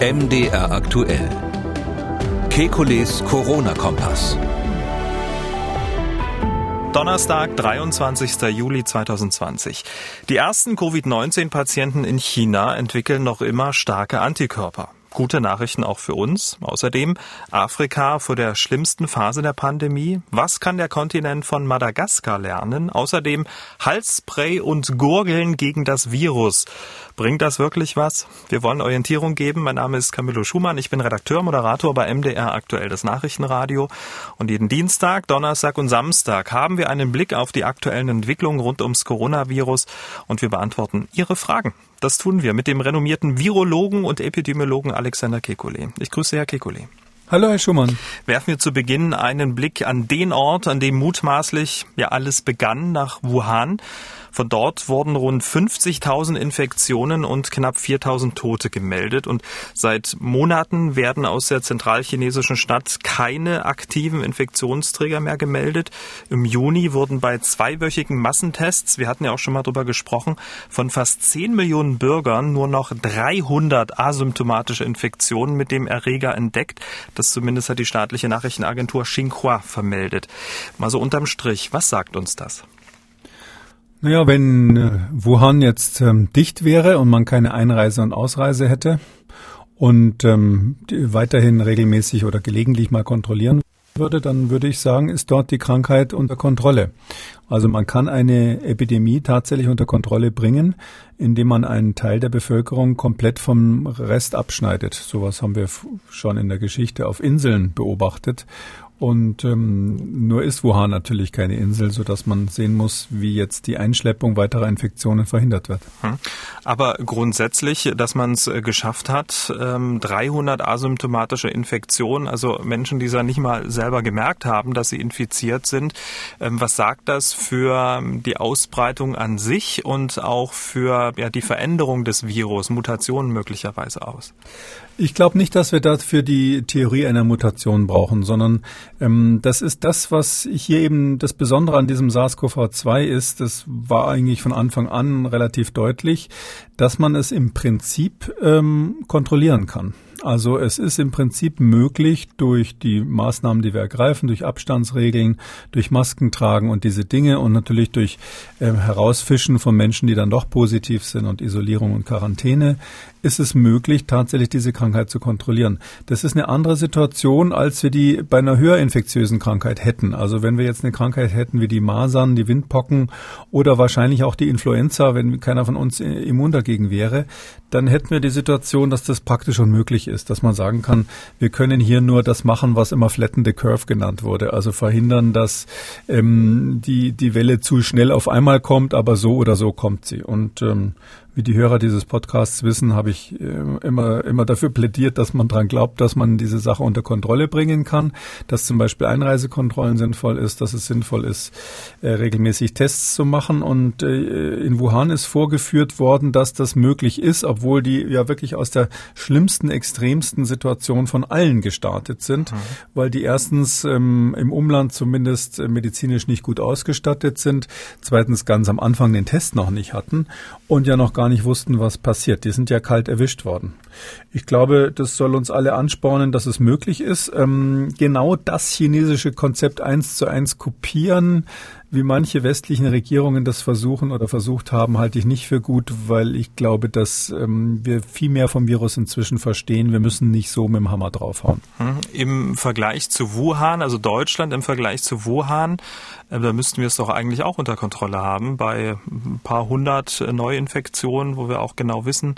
MDR aktuell. Kekules Corona-Kompass. Donnerstag, 23. Juli 2020. Die ersten Covid-19-Patienten in China entwickeln noch immer starke Antikörper. Gute Nachrichten auch für uns. Außerdem Afrika vor der schlimmsten Phase der Pandemie. Was kann der Kontinent von Madagaskar lernen? Außerdem Halsspray und Gurgeln gegen das Virus. Bringt das wirklich was? Wir wollen Orientierung geben. Mein Name ist Camillo Schumann. Ich bin Redakteur, Moderator bei MDR aktuell das Nachrichtenradio. Und jeden Dienstag, Donnerstag und Samstag haben wir einen Blick auf die aktuellen Entwicklungen rund ums Coronavirus und wir beantworten Ihre Fragen. Das tun wir mit dem renommierten Virologen und Epidemiologen Alexander Kekulé. Ich grüße Herr Kekulé. Hallo, Herr Schumann. Werfen wir zu Beginn einen Blick an den Ort, an dem mutmaßlich ja alles begann, nach Wuhan. Von dort wurden rund 50.000 Infektionen und knapp 4.000 Tote gemeldet. Und seit Monaten werden aus der zentralchinesischen Stadt keine aktiven Infektionsträger mehr gemeldet. Im Juni wurden bei zweiwöchigen Massentests, wir hatten ja auch schon mal drüber gesprochen, von fast 10 Millionen Bürgern nur noch 300 asymptomatische Infektionen mit dem Erreger entdeckt. Das zumindest hat die staatliche Nachrichtenagentur Xinhua vermeldet. Mal so unterm Strich, was sagt uns das? Naja, wenn äh, Wuhan jetzt ähm, dicht wäre und man keine Einreise und Ausreise hätte und ähm, weiterhin regelmäßig oder gelegentlich mal kontrollieren würde, dann würde ich sagen, ist dort die Krankheit unter Kontrolle. Also man kann eine Epidemie tatsächlich unter Kontrolle bringen, indem man einen Teil der Bevölkerung komplett vom Rest abschneidet. Sowas haben wir schon in der Geschichte auf Inseln beobachtet. Und ähm, nur ist Wuhan natürlich keine Insel, so dass man sehen muss, wie jetzt die Einschleppung weiterer Infektionen verhindert wird. Hm. Aber grundsätzlich, dass man es äh, geschafft hat, ähm, 300 asymptomatische Infektionen, also Menschen, die es ja nicht mal selber gemerkt haben, dass sie infiziert sind. Ähm, was sagt das für ähm, die Ausbreitung an sich und auch für ja, die Veränderung des Virus, Mutationen möglicherweise aus? Ich glaube nicht, dass wir dafür die Theorie einer Mutation brauchen, sondern ähm, das ist das, was hier eben das Besondere an diesem SARS-CoV-2 ist. Das war eigentlich von Anfang an relativ deutlich, dass man es im Prinzip ähm, kontrollieren kann. Also es ist im Prinzip möglich, durch die Maßnahmen, die wir ergreifen, durch Abstandsregeln, durch Masken tragen und diese Dinge und natürlich durch äh, Herausfischen von Menschen, die dann doch positiv sind und Isolierung und Quarantäne, ist es möglich, tatsächlich diese Krankheit zu kontrollieren. Das ist eine andere Situation, als wir die bei einer höher infektiösen Krankheit hätten. Also wenn wir jetzt eine Krankheit hätten wie die Masern, die Windpocken oder wahrscheinlich auch die Influenza, wenn keiner von uns immun dagegen wäre, dann hätten wir die Situation, dass das praktisch unmöglich ist, dass man sagen kann, wir können hier nur das machen, was immer flatten the curve genannt wurde, also verhindern, dass ähm, die, die Welle zu schnell auf einmal kommt, aber so oder so kommt sie. Und ähm, wie die Hörer dieses Podcasts wissen, habe ich äh, immer, immer dafür plädiert, dass man dran glaubt, dass man diese Sache unter Kontrolle bringen kann, dass zum Beispiel Einreisekontrollen sinnvoll ist, dass es sinnvoll ist, äh, regelmäßig Tests zu machen. Und äh, in Wuhan ist vorgeführt worden, dass das möglich ist, obwohl die ja wirklich aus der schlimmsten, extremsten Situation von allen gestartet sind, mhm. weil die erstens ähm, im Umland zumindest medizinisch nicht gut ausgestattet sind, zweitens ganz am Anfang den Test noch nicht hatten und ja noch gar nicht wussten, was passiert. Die sind ja kalt erwischt worden. Ich glaube, das soll uns alle anspornen, dass es möglich ist. Ähm, genau das chinesische Konzept eins zu eins kopieren, wie manche westlichen Regierungen das versuchen oder versucht haben, halte ich nicht für gut, weil ich glaube, dass ähm, wir viel mehr vom Virus inzwischen verstehen. Wir müssen nicht so mit dem Hammer draufhauen. Hm. Im Vergleich zu Wuhan, also Deutschland im Vergleich zu Wuhan, äh, da müssten wir es doch eigentlich auch unter Kontrolle haben bei ein paar hundert Neuinfektionen, wo wir auch genau wissen,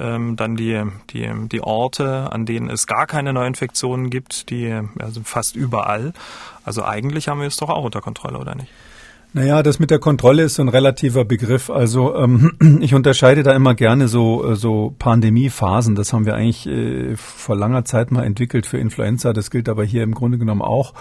ähm, dann die, die, die Orte, an denen es gar keine Neuinfektionen gibt, die also fast überall. Also eigentlich haben wir es doch auch unter Kontrolle, oder nicht? Naja, das mit der Kontrolle ist so ein relativer Begriff. Also ähm, ich unterscheide da immer gerne so, äh, so Pandemiephasen. Das haben wir eigentlich äh, vor langer Zeit mal entwickelt für Influenza. Das gilt aber hier im Grunde genommen auch.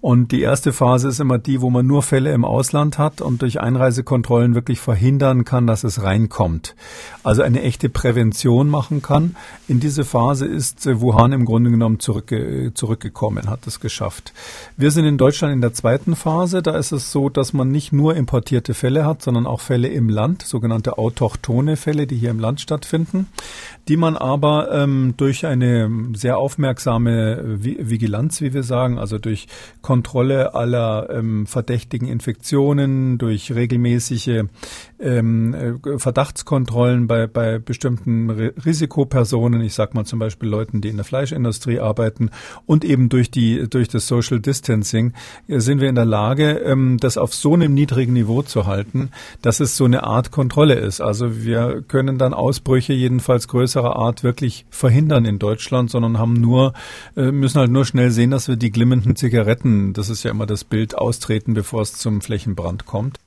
Und die erste Phase ist immer die, wo man nur Fälle im Ausland hat und durch Einreisekontrollen wirklich verhindern kann, dass es reinkommt. Also eine echte Prävention machen kann. In diese Phase ist äh, Wuhan im Grunde genommen zurückge zurückgekommen, hat es geschafft. Wir sind in Deutschland in der zweiten Phase. Da ist es so, dass man nicht nur importierte Fälle hat, sondern auch Fälle im Land, sogenannte autochtone Fälle, die hier im Land stattfinden, die man aber ähm, durch eine sehr aufmerksame Vigilanz, wie wir sagen, also durch Kontrolle aller ähm, verdächtigen Infektionen, durch regelmäßige ähm, äh, Verdachtskontrollen bei, bei bestimmten Risikopersonen, ich sag mal zum Beispiel Leuten, die in der Fleischindustrie arbeiten und eben durch die durch das Social Distancing äh, sind wir in der Lage, ähm, das auf so einem niedrigen Niveau zu halten, dass es so eine Art Kontrolle ist. Also wir können dann Ausbrüche jedenfalls größerer Art wirklich verhindern in Deutschland, sondern haben nur äh, müssen halt nur schnell sehen, dass wir die glimmenden Zigaretten, das ist ja immer das Bild, austreten, bevor es zum Flächenbrand kommt.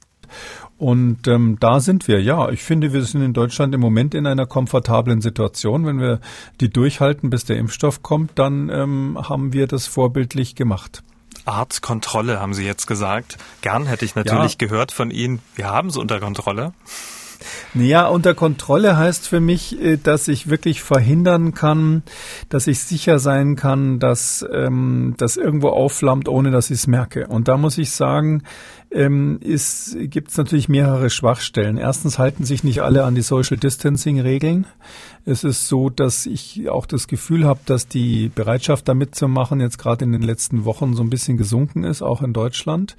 Und ähm, da sind wir, ja. Ich finde, wir sind in Deutschland im Moment in einer komfortablen Situation. Wenn wir die durchhalten, bis der Impfstoff kommt, dann ähm, haben wir das vorbildlich gemacht. Arztkontrolle, haben Sie jetzt gesagt. Gern hätte ich natürlich ja. gehört von Ihnen, wir haben es unter Kontrolle. Ja, unter Kontrolle heißt für mich, äh, dass ich wirklich verhindern kann, dass ich sicher sein kann, dass ähm, das irgendwo aufflammt, ohne dass ich es merke. Und da muss ich sagen, ähm, gibt es natürlich mehrere Schwachstellen. Erstens halten sich nicht alle an die Social Distancing Regeln. Es ist so, dass ich auch das Gefühl habe, dass die Bereitschaft da mitzumachen jetzt gerade in den letzten Wochen so ein bisschen gesunken ist, auch in Deutschland.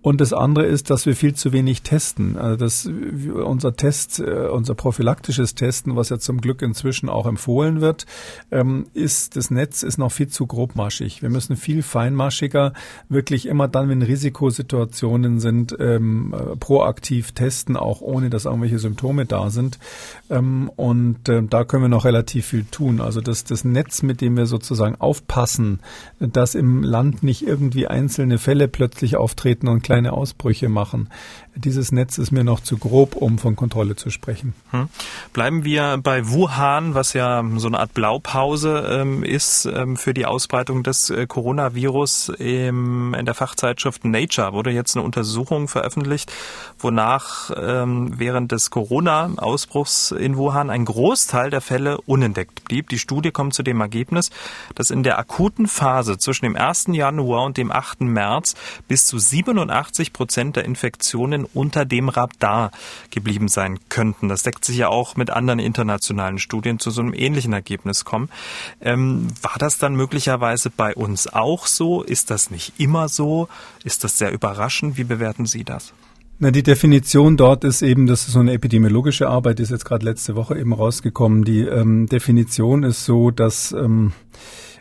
Und das andere ist, dass wir viel zu wenig testen. Also das, unser Test, äh, unser prophylaktisches Testen, was ja zum Glück inzwischen auch empfohlen wird, ähm, ist, das Netz ist noch viel zu grobmaschig. Wir müssen viel feinmaschiger wirklich immer dann, wenn Risikosituationen sind, ähm, proaktiv testen, auch ohne dass irgendwelche Symptome da sind. Ähm, und äh, da können wir noch relativ viel tun. Also das, das Netz, mit dem wir sozusagen aufpassen, dass im Land nicht irgendwie einzelne Fälle plötzlich auftreten und kleine Ausbrüche machen. Dieses Netz ist mir noch zu grob, um von Kontrolle zu sprechen. Hm. Bleiben wir bei Wuhan, was ja so eine Art Blaupause ähm, ist ähm, für die Ausbreitung des äh, Coronavirus. Im, in der Fachzeitschrift Nature wurde jetzt eine Untersuchung veröffentlicht, wonach ähm, während des Corona-Ausbruchs in Wuhan ein Großteil der Fälle unentdeckt blieb. Die Studie kommt zu dem Ergebnis, dass in der akuten Phase zwischen dem 1. Januar und dem 8. März bis zu 87 Prozent der Infektionen unter dem Radar geblieben sein könnten. Das deckt sich ja auch mit anderen internationalen Studien zu so einem ähnlichen Ergebnis kommen. Ähm, war das dann möglicherweise bei uns auch so? Ist das nicht immer so? Ist das sehr überraschend? Wie bewerten Sie das? Na, die Definition dort ist eben, das ist so eine epidemiologische Arbeit, die ist jetzt gerade letzte Woche eben rausgekommen. Die ähm, Definition ist so, dass ähm,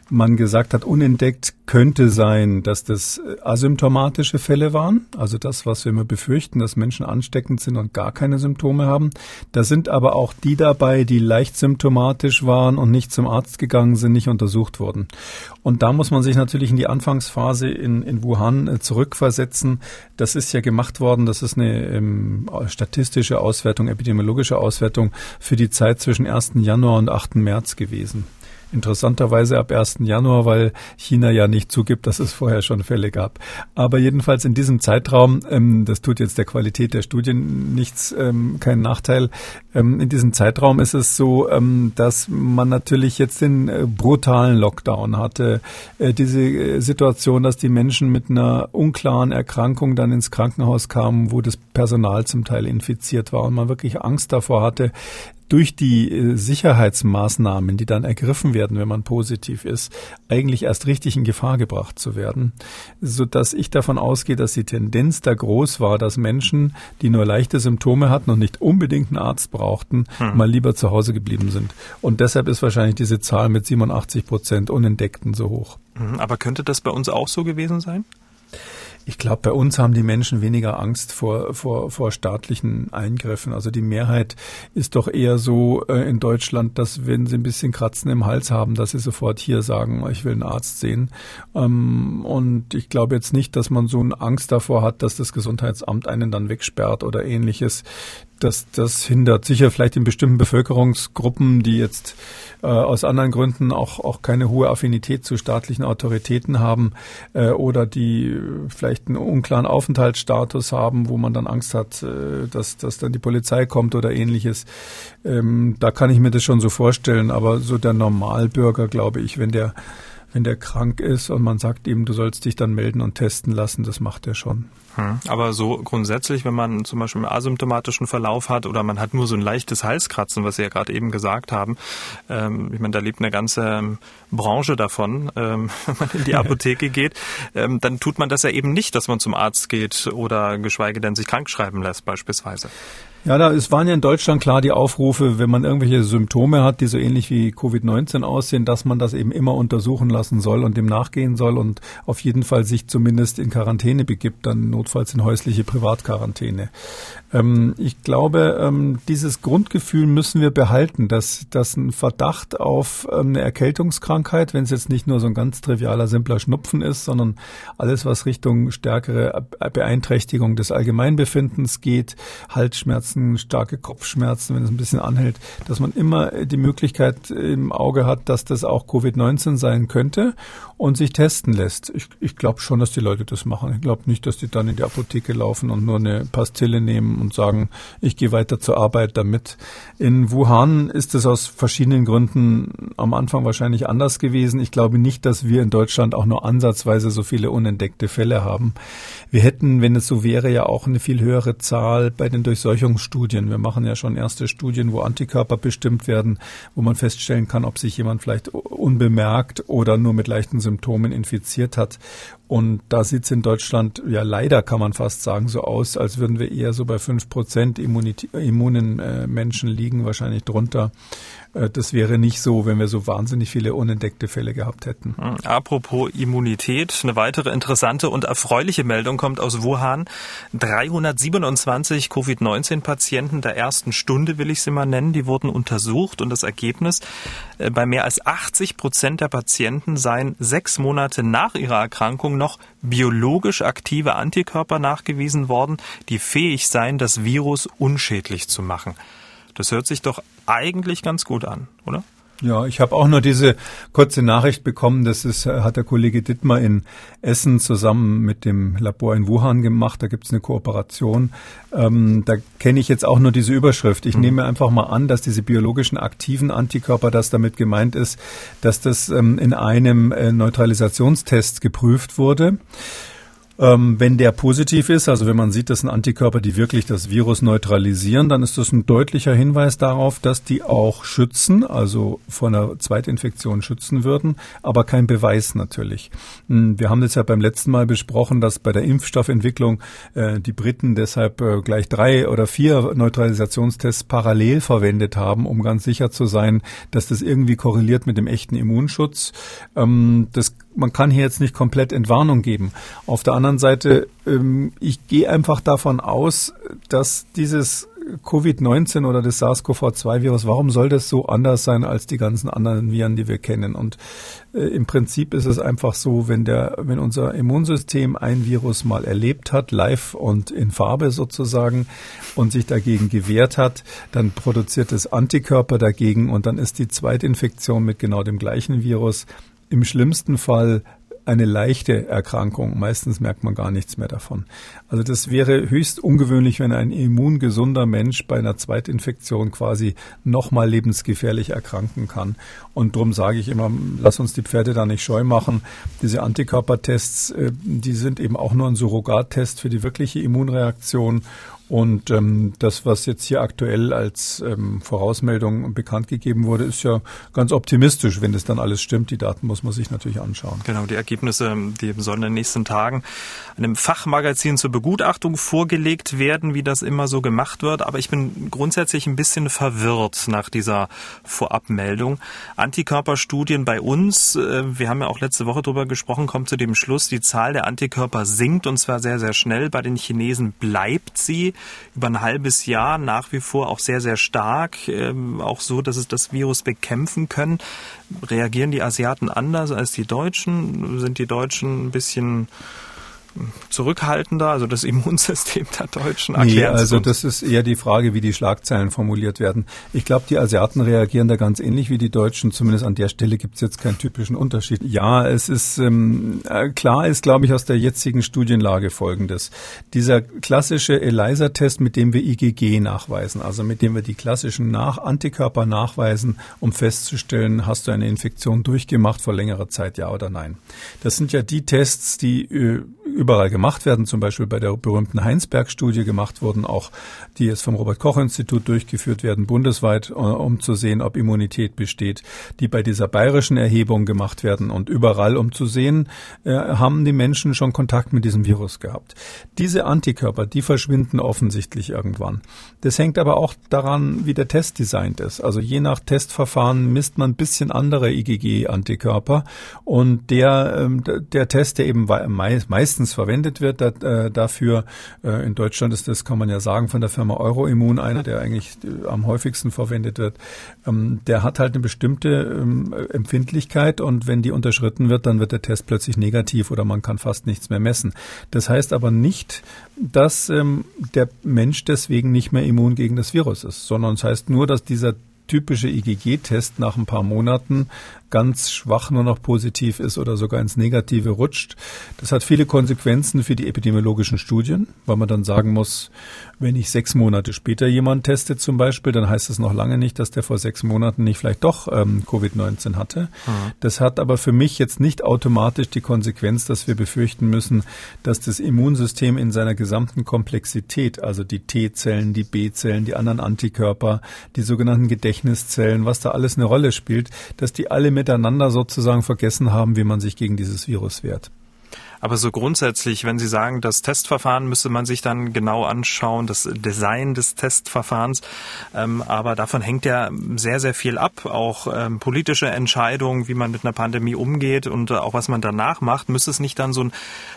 man gesagt hat, unentdeckt könnte sein, dass das äh, asymptomatische Fälle waren, also das, was wir immer befürchten, dass Menschen ansteckend sind und gar keine Symptome haben. Da sind aber auch die dabei, die leicht symptomatisch waren und nicht zum Arzt gegangen sind, nicht untersucht wurden. Und da muss man sich natürlich in die Anfangsphase in, in Wuhan äh, zurückversetzen. Das ist ja gemacht worden, das ist eine ähm, statistische Auswertung, epidemiologische Auswertung für die Zeit zwischen 1. Januar und 8. März gewesen. Interessanterweise ab 1. Januar, weil China ja nicht zugibt, dass es vorher schon Fälle gab. Aber jedenfalls in diesem Zeitraum, ähm, das tut jetzt der Qualität der Studien nichts, ähm, keinen Nachteil. Ähm, in diesem Zeitraum ist es so, ähm, dass man natürlich jetzt den äh, brutalen Lockdown hatte. Äh, diese äh, Situation, dass die Menschen mit einer unklaren Erkrankung dann ins Krankenhaus kamen, wo das Personal zum Teil infiziert war und man wirklich Angst davor hatte, durch die äh, Sicherheitsmaßnahmen, die dann ergriffen werden, wenn man positiv ist, eigentlich erst richtig in Gefahr gebracht zu werden, so dass ich davon ausgehe, dass die Tendenz da groß war, dass Menschen, die nur leichte Symptome hatten und nicht unbedingt einen Arzt brauchten, hm. mal lieber zu Hause geblieben sind. Und deshalb ist wahrscheinlich diese Zahl mit 87 Prozent Unentdeckten so hoch. Mhm, aber könnte das bei uns auch so gewesen sein? Ich glaube, bei uns haben die Menschen weniger Angst vor, vor, vor staatlichen Eingriffen. Also die Mehrheit ist doch eher so äh, in Deutschland, dass wenn sie ein bisschen Kratzen im Hals haben, dass sie sofort hier sagen, ich will einen Arzt sehen. Ähm, und ich glaube jetzt nicht, dass man so eine Angst davor hat, dass das Gesundheitsamt einen dann wegsperrt oder ähnliches das, das hindert sicher vielleicht in bestimmten Bevölkerungsgruppen, die jetzt äh, aus anderen Gründen auch, auch keine hohe Affinität zu staatlichen Autoritäten haben äh, oder die vielleicht einen unklaren Aufenthaltsstatus haben, wo man dann Angst hat, äh, dass, dass dann die Polizei kommt oder ähnliches. Ähm, da kann ich mir das schon so vorstellen, aber so der Normalbürger, glaube ich, wenn der wenn der krank ist und man sagt ihm, du sollst dich dann melden und testen lassen, das macht er schon. Hm. Aber so grundsätzlich, wenn man zum Beispiel einen asymptomatischen Verlauf hat oder man hat nur so ein leichtes Halskratzen, was Sie ja gerade eben gesagt haben, ähm, ich meine, da lebt eine ganze ähm, Branche davon, ähm, wenn man in die Apotheke geht, ähm, dann tut man das ja eben nicht, dass man zum Arzt geht oder geschweige denn sich krank schreiben lässt beispielsweise. Ja, da es waren ja in Deutschland klar die Aufrufe, wenn man irgendwelche Symptome hat, die so ähnlich wie Covid-19 aussehen, dass man das eben immer untersuchen lassen soll und dem nachgehen soll und auf jeden Fall sich zumindest in Quarantäne begibt, dann notfalls in häusliche Privatquarantäne. Ähm, ich glaube, ähm, dieses Grundgefühl müssen wir behalten, dass, dass ein Verdacht auf ähm, eine Erkältungskrankheit, wenn es jetzt nicht nur so ein ganz trivialer, simpler Schnupfen ist, sondern alles, was Richtung stärkere Beeinträchtigung des Allgemeinbefindens geht, Halsschmerzen, starke Kopfschmerzen, wenn es ein bisschen anhält, dass man immer die Möglichkeit im Auge hat, dass das auch Covid-19 sein könnte und sich testen lässt. Ich, ich glaube schon, dass die Leute das machen. Ich glaube nicht, dass die dann in die Apotheke laufen und nur eine Pastille nehmen und sagen, ich gehe weiter zur Arbeit damit. In Wuhan ist es aus verschiedenen Gründen am Anfang wahrscheinlich anders gewesen. Ich glaube nicht, dass wir in Deutschland auch nur ansatzweise so viele unentdeckte Fälle haben. Wir hätten, wenn es so wäre, ja auch eine viel höhere Zahl bei den Durchseuchungsstudien. Wir machen ja schon erste Studien, wo Antikörper bestimmt werden, wo man feststellen kann, ob sich jemand vielleicht unbemerkt oder nur mit leichten Symptomen infiziert hat. Und da sieht es in Deutschland, ja leider kann man fast sagen, so aus, als würden wir eher so bei fünf Prozent immunen äh, Menschen liegen, wahrscheinlich drunter. Äh, das wäre nicht so, wenn wir so wahnsinnig viele unentdeckte Fälle gehabt hätten. Hm, apropos Immunität, eine weitere interessante und erfreuliche Meldung kommt aus Wuhan. 327 Covid-19-Patienten der ersten Stunde, will ich sie mal nennen, die wurden untersucht und das Ergebnis, äh, bei mehr als 80 Prozent der Patienten seien sechs Monate nach ihrer Erkrankung noch biologisch aktive Antikörper nachgewiesen worden, die fähig seien, das Virus unschädlich zu machen. Das hört sich doch eigentlich ganz gut an, oder? Ja, ich habe auch nur diese kurze Nachricht bekommen. Das ist, hat der Kollege Dittmar in Essen zusammen mit dem Labor in Wuhan gemacht. Da gibt's eine Kooperation. Ähm, da kenne ich jetzt auch nur diese Überschrift. Ich mhm. nehme einfach mal an, dass diese biologischen aktiven Antikörper, das damit gemeint ist, dass das ähm, in einem äh, Neutralisationstest geprüft wurde. Ähm, wenn der positiv ist, also wenn man sieht, das sind Antikörper, die wirklich das Virus neutralisieren, dann ist das ein deutlicher Hinweis darauf, dass die auch schützen, also vor einer Zweitinfektion schützen würden, aber kein Beweis natürlich. Hm, wir haben das ja beim letzten Mal besprochen, dass bei der Impfstoffentwicklung äh, die Briten deshalb äh, gleich drei oder vier Neutralisationstests parallel verwendet haben, um ganz sicher zu sein, dass das irgendwie korreliert mit dem echten Immunschutz. Ähm, das man kann hier jetzt nicht komplett Entwarnung geben. Auf der anderen Seite, ähm, ich gehe einfach davon aus, dass dieses Covid-19 oder das SARS-CoV-2-Virus, warum soll das so anders sein als die ganzen anderen Viren, die wir kennen? Und äh, im Prinzip ist es einfach so, wenn der, wenn unser Immunsystem ein Virus mal erlebt hat, live und in Farbe sozusagen, und sich dagegen gewehrt hat, dann produziert es Antikörper dagegen und dann ist die Zweitinfektion mit genau dem gleichen Virus im schlimmsten Fall eine leichte Erkrankung. Meistens merkt man gar nichts mehr davon. Also das wäre höchst ungewöhnlich, wenn ein immungesunder Mensch bei einer Zweitinfektion quasi nochmal lebensgefährlich erkranken kann. Und darum sage ich immer, lass uns die Pferde da nicht scheu machen. Diese Antikörpertests, äh, die sind eben auch nur ein Surrogattest für die wirkliche Immunreaktion. Und ähm, das, was jetzt hier aktuell als ähm, Vorausmeldung bekannt gegeben wurde, ist ja ganz optimistisch, wenn das dann alles stimmt. Die Daten muss man sich natürlich anschauen. Genau, die Ergebnisse, die sollen in den nächsten Tagen einem Fachmagazin zur Begutachtung vorgelegt werden, wie das immer so gemacht wird. Aber ich bin grundsätzlich ein bisschen verwirrt nach dieser Vorabmeldung. Antikörperstudien bei uns, äh, wir haben ja auch letzte Woche drüber gesprochen, kommt zu dem Schluss, die Zahl der Antikörper sinkt und zwar sehr, sehr schnell. Bei den Chinesen bleibt sie über ein halbes Jahr nach wie vor auch sehr, sehr stark, ähm, auch so, dass es das Virus bekämpfen können. Reagieren die Asiaten anders als die Deutschen? Sind die Deutschen ein bisschen zurückhaltender, also das Immunsystem der Deutschen? Nee, also das ist eher die Frage, wie die Schlagzeilen formuliert werden. Ich glaube, die Asiaten reagieren da ganz ähnlich wie die Deutschen. Zumindest an der Stelle gibt es jetzt keinen typischen Unterschied. Ja, es ist ähm, äh, klar ist, glaube ich, aus der jetzigen Studienlage folgendes. Dieser klassische ELISA-Test, mit dem wir IgG nachweisen, also mit dem wir die klassischen Nach Antikörper nachweisen, um festzustellen, hast du eine Infektion durchgemacht vor längerer Zeit, ja oder nein. Das sind ja die Tests, die äh, überall gemacht werden, zum Beispiel bei der berühmten Heinsberg-Studie gemacht wurden, auch die jetzt vom Robert-Koch-Institut durchgeführt werden, bundesweit, äh, um zu sehen, ob Immunität besteht, die bei dieser bayerischen Erhebung gemacht werden und überall, um zu sehen, äh, haben die Menschen schon Kontakt mit diesem Virus gehabt. Diese Antikörper, die verschwinden offensichtlich irgendwann. Das hängt aber auch daran, wie der Test designt ist. Also je nach Testverfahren misst man ein bisschen andere IgG-Antikörper und der, ähm, der Test, der eben meistens meistens verwendet wird. Da, äh, dafür äh, in Deutschland ist das, kann man ja sagen, von der Firma Euroimmun einer, der eigentlich am häufigsten verwendet wird. Ähm, der hat halt eine bestimmte ähm, Empfindlichkeit und wenn die unterschritten wird, dann wird der Test plötzlich negativ oder man kann fast nichts mehr messen. Das heißt aber nicht, dass ähm, der Mensch deswegen nicht mehr immun gegen das Virus ist, sondern es heißt nur, dass dieser typische IgG-Test nach ein paar Monaten ganz schwach nur noch positiv ist oder sogar ins Negative rutscht. Das hat viele Konsequenzen für die epidemiologischen Studien, weil man dann sagen muss, wenn ich sechs Monate später jemand teste zum Beispiel, dann heißt es noch lange nicht, dass der vor sechs Monaten nicht vielleicht doch ähm, Covid-19 hatte. Mhm. Das hat aber für mich jetzt nicht automatisch die Konsequenz, dass wir befürchten müssen, dass das Immunsystem in seiner gesamten Komplexität, also die T-Zellen, die B-Zellen, die anderen Antikörper, die sogenannten Gedächtniszellen, was da alles eine Rolle spielt, dass die alle miteinander sozusagen vergessen haben, wie man sich gegen dieses Virus wehrt. Aber so grundsätzlich, wenn Sie sagen, das Testverfahren müsste man sich dann genau anschauen, das Design des Testverfahrens. Ähm, aber davon hängt ja sehr, sehr viel ab. Auch ähm, politische Entscheidungen, wie man mit einer Pandemie umgeht und auch was man danach macht. Müsste es nicht dann so ein,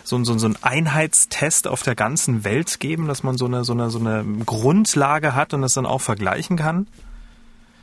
so ein, so ein Einheitstest auf der ganzen Welt geben, dass man so eine, so eine, so eine Grundlage hat und das dann auch vergleichen kann?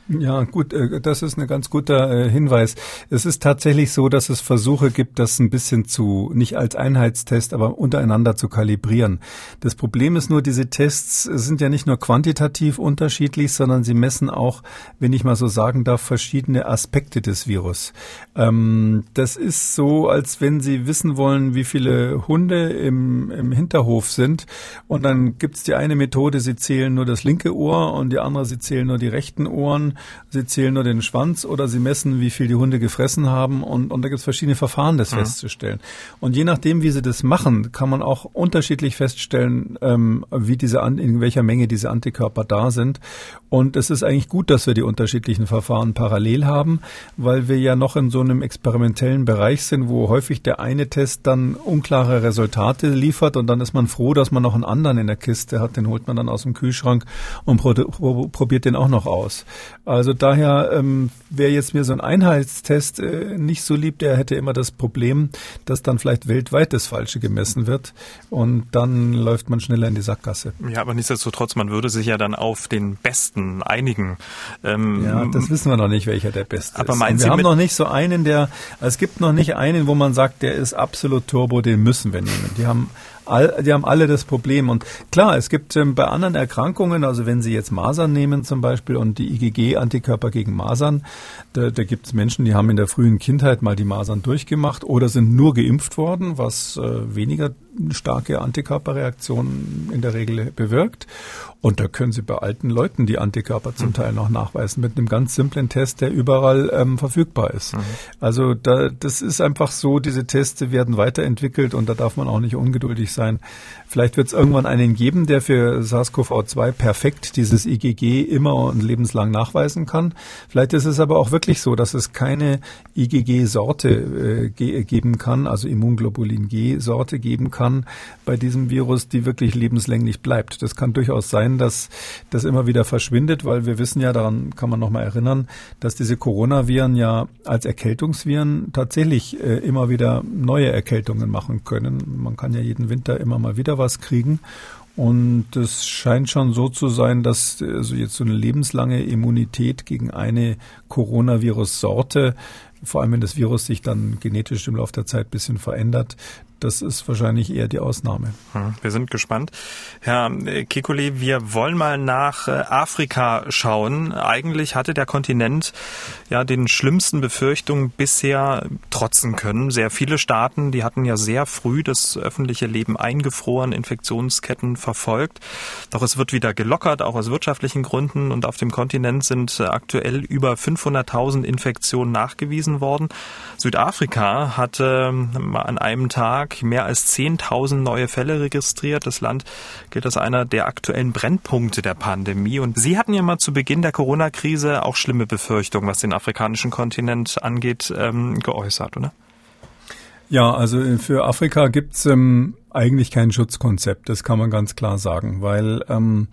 Ja, gut, äh, das ist ein ganz guter äh, Hinweis. Es ist tatsächlich so, dass es Versuche gibt, das ein bisschen zu, nicht als Einheitstest, aber untereinander zu kalibrieren. Das Problem ist nur, diese Tests sind ja nicht nur quantitativ unterschiedlich, sondern sie messen auch, wenn ich mal so sagen darf, verschiedene Aspekte des Virus. Ähm, das ist so, als wenn Sie wissen wollen, wie viele Hunde im, im Hinterhof sind und dann gibt's die eine Methode, Sie zählen nur das linke Ohr und die andere, Sie zählen nur die rechten Ohren sie zählen nur den Schwanz oder sie messen, wie viel die Hunde gefressen haben und, und da gibt es verschiedene Verfahren, das mhm. festzustellen. Und je nachdem, wie sie das machen, kann man auch unterschiedlich feststellen, ähm, wie diese in welcher Menge diese Antikörper da sind. Und es ist eigentlich gut, dass wir die unterschiedlichen Verfahren parallel haben, weil wir ja noch in so einem experimentellen Bereich sind, wo häufig der eine Test dann unklare Resultate liefert und dann ist man froh, dass man noch einen anderen in der Kiste hat, den holt man dann aus dem Kühlschrank und pro probiert den auch noch aus. Also daher ähm, wäre jetzt mir so ein Einheitstest äh, nicht so lieb, der hätte immer das Problem, dass dann vielleicht weltweit das Falsche gemessen wird und dann läuft man schneller in die Sackgasse. Ja, aber nichtsdestotrotz, man würde sich ja dann auf den Besten einigen. Ähm, ja, das wissen wir noch nicht, welcher der Beste aber ist. Aber wir haben noch nicht so einen, der, es gibt noch nicht einen, wo man sagt, der ist absolut Turbo, den müssen wir nehmen. Die haben all, die haben alle das Problem. Und klar, es gibt ähm, bei anderen Erkrankungen, also wenn Sie jetzt Masern nehmen zum Beispiel und die IgG-Antikörper gegen Masern, da, da gibt es Menschen, die haben in der frühen Kindheit mal die Masern durchgemacht oder sind nur geimpft worden, was äh, weniger starke Antikörperreaktionen in der Regel bewirkt. Und da können Sie bei alten Leuten die Antikörper zum mhm. Teil noch nachweisen mit einem ganz simplen Test, der überall ähm, verfügbar ist. Mhm. Also da, das ist einfach so, diese Teste werden weiterentwickelt und da darf man auch nicht ungeduldig sein. Vielleicht wird es irgendwann einen geben, der für SARS-CoV-2 perfekt dieses IgG immer und lebenslang nachweisen kann. Vielleicht ist es aber auch wirklich so, dass es keine IgG-Sorte äh, geben kann, also Immunglobulin G-Sorte geben kann bei diesem Virus, die wirklich lebenslänglich bleibt. Das kann durchaus sein, sein, dass das immer wieder verschwindet, weil wir wissen ja, daran kann man nochmal erinnern, dass diese Coronaviren ja als Erkältungsviren tatsächlich äh, immer wieder neue Erkältungen machen können. Man kann ja jeden Winter immer mal wieder was kriegen. Und es scheint schon so zu sein, dass also jetzt so eine lebenslange Immunität gegen eine Coronavirus-Sorte, vor allem wenn das Virus sich dann genetisch im Laufe der Zeit ein bisschen verändert, das ist wahrscheinlich eher die Ausnahme. Hm, wir sind gespannt. Herr Kekulé, wir wollen mal nach äh, Afrika schauen. Eigentlich hatte der Kontinent ja den schlimmsten Befürchtungen bisher trotzen können. Sehr viele Staaten, die hatten ja sehr früh das öffentliche Leben eingefroren, Infektionsketten verfolgt. Doch es wird wieder gelockert, auch aus wirtschaftlichen Gründen. Und auf dem Kontinent sind äh, aktuell über 500.000 Infektionen nachgewiesen worden. Südafrika hatte ähm, an einem Tag mehr als 10.000 neue Fälle registriert. Das Land gilt als einer der aktuellen Brennpunkte der Pandemie. Und Sie hatten ja mal zu Beginn der Corona-Krise auch schlimme Befürchtungen, was den afrikanischen Kontinent angeht, ähm, geäußert, oder? Ja, also äh, für Afrika gibt's ähm, eigentlich kein Schutzkonzept, das kann man ganz klar sagen, weil ähm,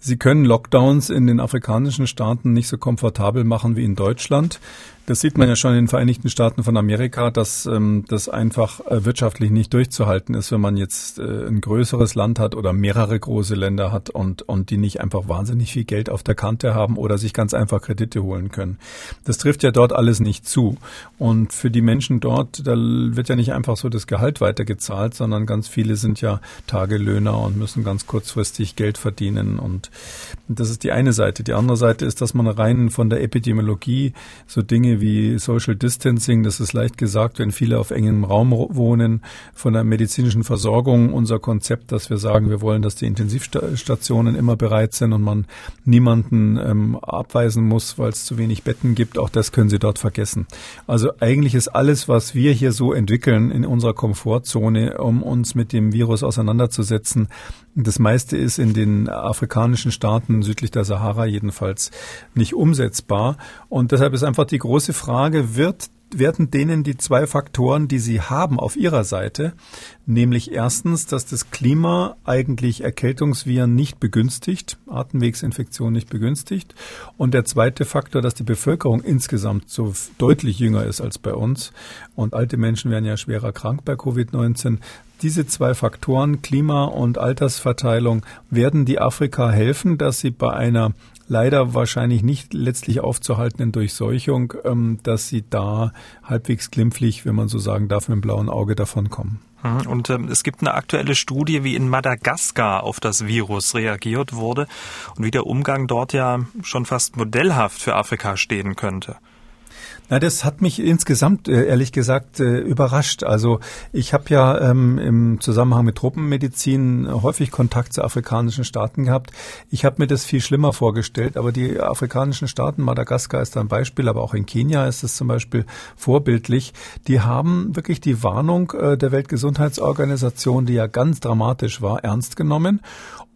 Sie können Lockdowns in den afrikanischen Staaten nicht so komfortabel machen wie in Deutschland. Das sieht man ja schon in den Vereinigten Staaten von Amerika, dass ähm, das einfach äh, wirtschaftlich nicht durchzuhalten ist, wenn man jetzt äh, ein größeres Land hat oder mehrere große Länder hat und, und die nicht einfach wahnsinnig viel Geld auf der Kante haben oder sich ganz einfach Kredite holen können. Das trifft ja dort alles nicht zu. Und für die Menschen dort, da wird ja nicht einfach so das Gehalt weitergezahlt, sondern ganz viele sind ja Tagelöhner und müssen ganz kurzfristig Geld verdienen. Und das ist die eine Seite. Die andere Seite ist, dass man rein von der Epidemiologie so Wie Social Distancing, das ist leicht gesagt, wenn viele auf engem Raum wohnen, von der medizinischen Versorgung unser Konzept, dass wir sagen, wir wollen, dass die Intensivstationen immer bereit sind und man niemanden ähm, abweisen muss, weil es zu wenig Betten gibt, auch das können Sie dort vergessen. Also eigentlich ist alles, was wir hier so entwickeln in unserer Komfortzone, um uns mit dem Virus auseinanderzusetzen, das meiste ist in den afrikanischen Staaten südlich der Sahara jedenfalls nicht umsetzbar. Und deshalb ist einfach die große Frage, wird werden denen die zwei Faktoren, die sie haben auf ihrer Seite, nämlich erstens, dass das Klima eigentlich Erkältungsviren nicht begünstigt, Atemwegsinfektionen nicht begünstigt, und der zweite Faktor, dass die Bevölkerung insgesamt so deutlich jünger ist als bei uns. Und alte Menschen werden ja schwerer krank bei Covid-19, diese zwei Faktoren, Klima und Altersverteilung, werden die Afrika helfen, dass sie bei einer leider wahrscheinlich nicht letztlich aufzuhaltenden Durchseuchung, ähm, dass sie da halbwegs glimpflich, wenn man so sagen darf, mit dem blauen Auge davonkommen. Mhm. Und ähm, es gibt eine aktuelle Studie, wie in Madagaskar auf das Virus reagiert wurde und wie der Umgang dort ja schon fast modellhaft für Afrika stehen könnte. Na, das hat mich insgesamt äh, ehrlich gesagt äh, überrascht. Also ich habe ja ähm, im Zusammenhang mit Tropenmedizin häufig Kontakt zu afrikanischen Staaten gehabt. Ich habe mir das viel schlimmer vorgestellt, aber die afrikanischen Staaten, Madagaskar ist ein Beispiel, aber auch in Kenia ist es zum Beispiel vorbildlich, die haben wirklich die Warnung äh, der Weltgesundheitsorganisation, die ja ganz dramatisch war, ernst genommen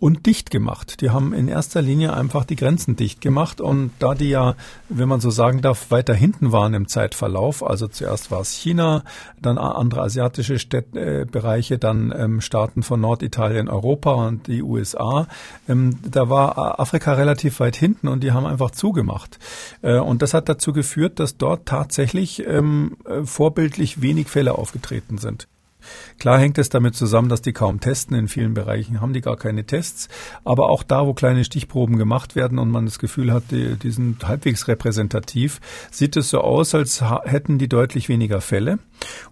und dicht gemacht. Die haben in erster Linie einfach die Grenzen dicht gemacht und da die ja, wenn man so sagen darf, weiter hinten waren im Zeitverlauf, also zuerst war es China, dann andere asiatische Städte, äh, Bereiche, dann ähm, Staaten von Norditalien, Europa und die USA, ähm, da war Afrika relativ weit hinten und die haben einfach zugemacht. Äh, und das hat dazu geführt, dass dort tatsächlich ähm, äh, vorbildlich wenig Fälle aufgetreten sind. Klar hängt es damit zusammen, dass die kaum testen. In vielen Bereichen haben die gar keine Tests. Aber auch da, wo kleine Stichproben gemacht werden und man das Gefühl hat, die, die sind halbwegs repräsentativ, sieht es so aus, als hätten die deutlich weniger Fälle.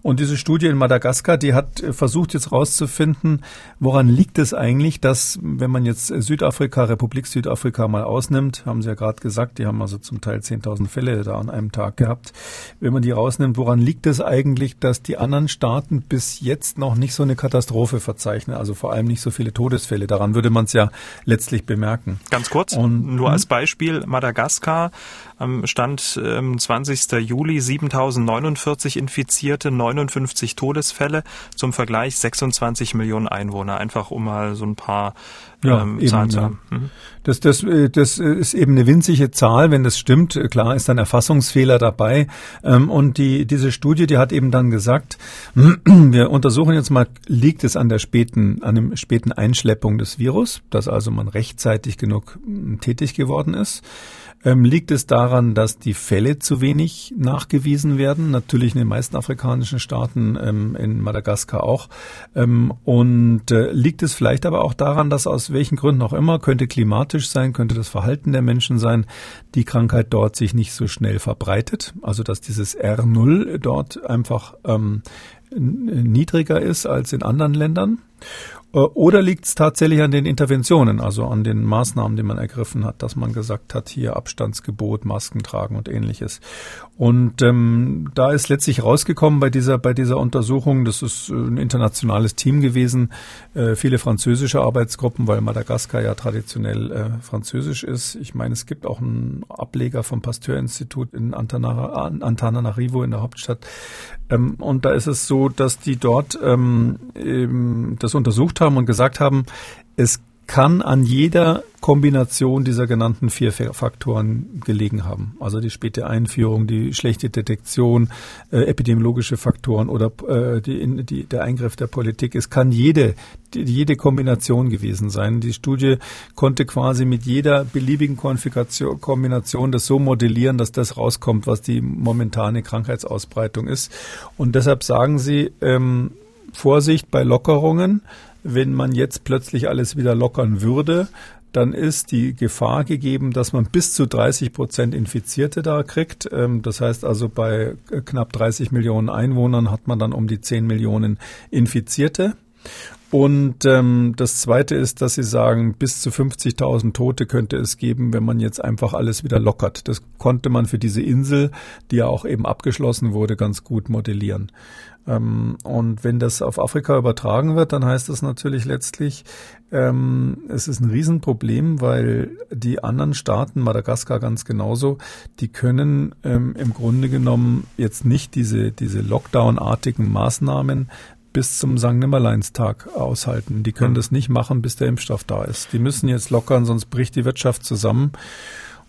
Und diese Studie in Madagaskar, die hat versucht jetzt rauszufinden, woran liegt es eigentlich, dass, wenn man jetzt Südafrika, Republik Südafrika mal ausnimmt, haben Sie ja gerade gesagt, die haben also zum Teil 10.000 Fälle da an einem Tag gehabt. Wenn man die rausnimmt, woran liegt es eigentlich, dass die anderen Staaten bis jetzt noch nicht so eine Katastrophe verzeichnen, also vor allem nicht so viele Todesfälle. Daran würde man es ja letztlich bemerken. Ganz kurz, Und, nur als Beispiel Madagaskar am Stand ähm, 20. Juli 7049 Infizierte, 59 Todesfälle, zum Vergleich 26 Millionen Einwohner, einfach um mal so ein paar ja, ähm, eben, Zahlen zu haben. Mhm. Das, das, äh, das ist eben eine winzige Zahl, wenn das stimmt. Klar ist dann Erfassungsfehler dabei. Ähm, und die, diese Studie, die hat eben dann gesagt, wir untersuchen jetzt mal, liegt es an der späten, an dem späten Einschleppung des Virus, dass also man rechtzeitig genug tätig geworden ist. Ähm, liegt es daran, dass die Fälle zu wenig nachgewiesen werden? Natürlich in den meisten afrikanischen Staaten, ähm, in Madagaskar auch. Ähm, und äh, liegt es vielleicht aber auch daran, dass aus welchen Gründen auch immer, könnte klimatisch sein, könnte das Verhalten der Menschen sein, die Krankheit dort sich nicht so schnell verbreitet. Also dass dieses R0 dort einfach ähm, niedriger ist als in anderen Ländern. Äh, oder liegt es tatsächlich an den Interventionen, also an den Maßnahmen, die man ergriffen hat, dass man gesagt hat, hier Abstandsgebot, Masken tragen und ähnliches. Und ähm, da ist letztlich rausgekommen bei dieser bei dieser Untersuchung, das ist äh, ein internationales Team gewesen, äh, viele französische Arbeitsgruppen, weil Madagaskar ja traditionell äh, französisch ist. Ich meine, es gibt auch einen Ableger vom Pasteur-Institut in Antananarivo in der Hauptstadt. Ähm, und da ist es so, dass die dort ähm, das untersucht haben und gesagt haben, es kann an jeder Kombination dieser genannten vier Faktoren gelegen haben. Also die späte Einführung, die schlechte Detektion, äh, epidemiologische Faktoren oder äh, die, die, der Eingriff der Politik. Es kann jede, die, jede Kombination gewesen sein. Die Studie konnte quasi mit jeder beliebigen Kombination das so modellieren, dass das rauskommt, was die momentane Krankheitsausbreitung ist. Und deshalb sagen sie, ähm, Vorsicht bei Lockerungen wenn man jetzt plötzlich alles wieder lockern würde, dann ist die Gefahr gegeben, dass man bis zu 30 Prozent Infizierte da kriegt. Ähm, das heißt also, bei knapp 30 Millionen Einwohnern hat man dann um die 10 Millionen Infizierte. Und ähm, das Zweite ist, dass Sie sagen, bis zu 50.000 Tote könnte es geben, wenn man jetzt einfach alles wieder lockert. Das konnte man für diese Insel, die ja auch eben abgeschlossen wurde, ganz gut modellieren. Ähm, und wenn das auf Afrika übertragen wird, dann heißt das natürlich letztlich, ähm, es ist ein Riesenproblem, weil die anderen Staaten, Madagaskar ganz genauso, die können ähm, im Grunde genommen jetzt nicht diese, diese Lockdown-artigen Maßnahmen bis zum St. Nimmerleinstag aushalten. Die können das nicht machen, bis der Impfstoff da ist. Die müssen jetzt lockern, sonst bricht die Wirtschaft zusammen.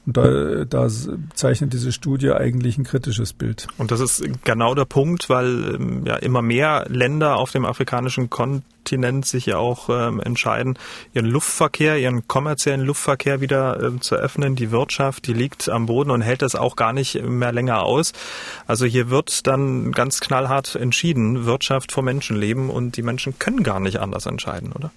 Und da, da zeichnet diese Studie eigentlich ein kritisches Bild. Und das ist genau der Punkt, weil ähm, ja immer mehr Länder auf dem afrikanischen Kontinent sich ja auch ähm, entscheiden, ihren Luftverkehr, ihren kommerziellen Luftverkehr wieder ähm, zu öffnen. Die Wirtschaft, die liegt am Boden und hält das auch gar nicht mehr länger aus. Also hier wird dann ganz knallhart entschieden, Wirtschaft vor Menschenleben und die Menschen können gar nicht anders entscheiden, oder?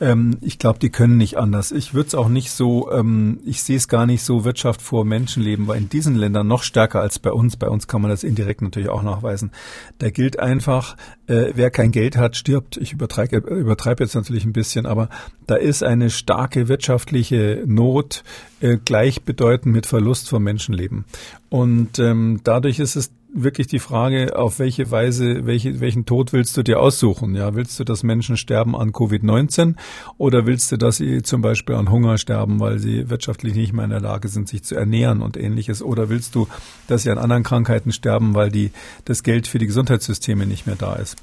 Ähm, ich glaube, die können nicht anders. Ich würde es auch nicht so, ähm, ich sehe es gar nicht so Wirtschaft vor Menschenleben, weil in diesen Ländern noch stärker als bei uns, bei uns kann man das indirekt natürlich auch nachweisen. Da gilt einfach, äh, wer kein Geld hat, stirbt. Ich übertreibe übertreib jetzt natürlich ein bisschen, aber da ist eine starke wirtschaftliche Not äh, gleichbedeutend mit Verlust von Menschenleben. Und ähm, dadurch ist es wirklich die Frage, auf welche Weise, welche, welchen Tod willst du dir aussuchen? Ja, willst du, dass Menschen sterben an Covid-19 oder willst du, dass sie zum Beispiel an Hunger sterben, weil sie wirtschaftlich nicht mehr in der Lage sind, sich zu ernähren und ähnliches? Oder willst du, dass sie an anderen Krankheiten sterben, weil die, das Geld für die Gesundheitssysteme nicht mehr da ist?